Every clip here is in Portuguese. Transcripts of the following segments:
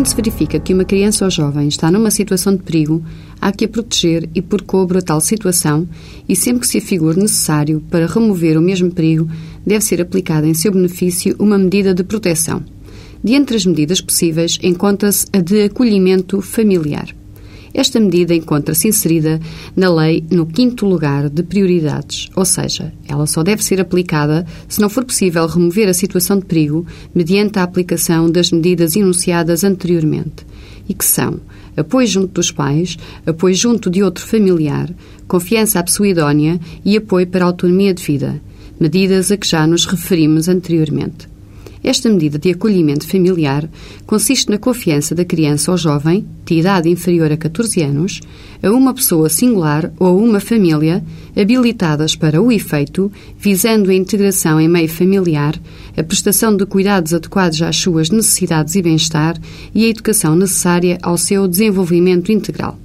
Quando se verifica que uma criança ou jovem está numa situação de perigo, há que a proteger e pôr cobro a tal situação e sempre que se afigure necessário para remover o mesmo perigo, deve ser aplicada em seu benefício uma medida de proteção. De entre as medidas possíveis, encontra-se a de acolhimento familiar. Esta medida encontra-se inserida na lei no quinto lugar de prioridades, ou seja, ela só deve ser aplicada se não for possível remover a situação de perigo mediante a aplicação das medidas enunciadas anteriormente, e que são apoio junto dos pais, apoio junto de outro familiar, confiança à pessoa idónea e apoio para a autonomia de vida, medidas a que já nos referimos anteriormente. Esta medida de acolhimento familiar consiste na confiança da criança ou jovem, de idade inferior a 14 anos, a uma pessoa singular ou a uma família habilitadas para o efeito, visando a integração em meio familiar, a prestação de cuidados adequados às suas necessidades e bem-estar e a educação necessária ao seu desenvolvimento integral.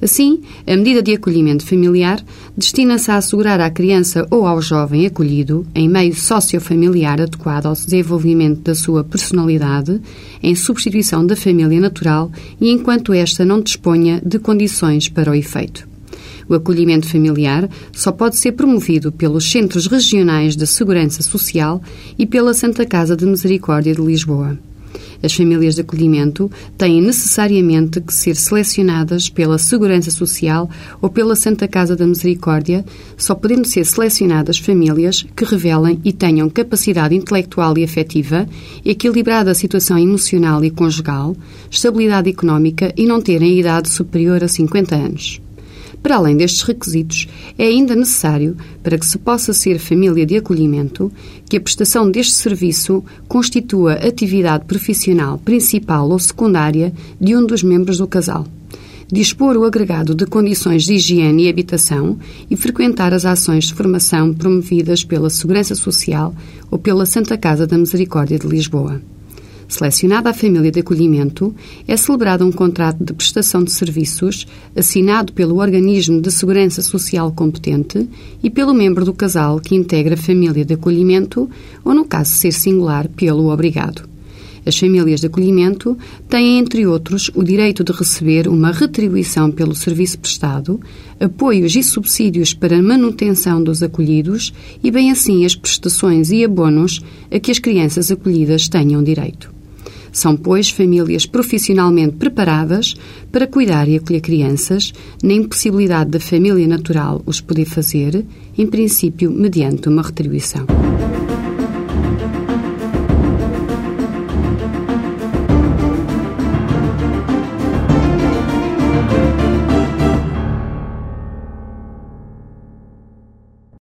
Assim, a medida de acolhimento familiar destina-se a assegurar à criança ou ao jovem acolhido, em meio sociofamiliar adequado ao desenvolvimento da sua personalidade, em substituição da família natural e enquanto esta não disponha de condições para o efeito. O acolhimento familiar só pode ser promovido pelos Centros Regionais de Segurança Social e pela Santa Casa de Misericórdia de Lisboa. As famílias de acolhimento têm necessariamente que ser selecionadas pela Segurança Social ou pela Santa Casa da Misericórdia, só podendo ser selecionadas famílias que revelem e tenham capacidade intelectual e afetiva, equilibrada situação emocional e conjugal, estabilidade económica e não terem idade superior a 50 anos. Para além destes requisitos, é ainda necessário, para que se possa ser família de acolhimento, que a prestação deste serviço constitua atividade profissional principal ou secundária de um dos membros do casal. Dispor o agregado de condições de higiene e habitação e frequentar as ações de formação promovidas pela Segurança Social ou pela Santa Casa da Misericórdia de Lisboa. Selecionada a família de acolhimento, é celebrado um contrato de prestação de serviços assinado pelo organismo de segurança social competente e pelo membro do casal que integra a família de acolhimento ou, no caso ser singular, pelo obrigado. As famílias de acolhimento têm, entre outros, o direito de receber uma retribuição pelo serviço prestado, apoios e subsídios para a manutenção dos acolhidos e, bem assim, as prestações e abonos a que as crianças acolhidas tenham direito. São, pois, famílias profissionalmente preparadas para cuidar e acolher crianças, na impossibilidade da família natural os poder fazer, em princípio mediante uma retribuição.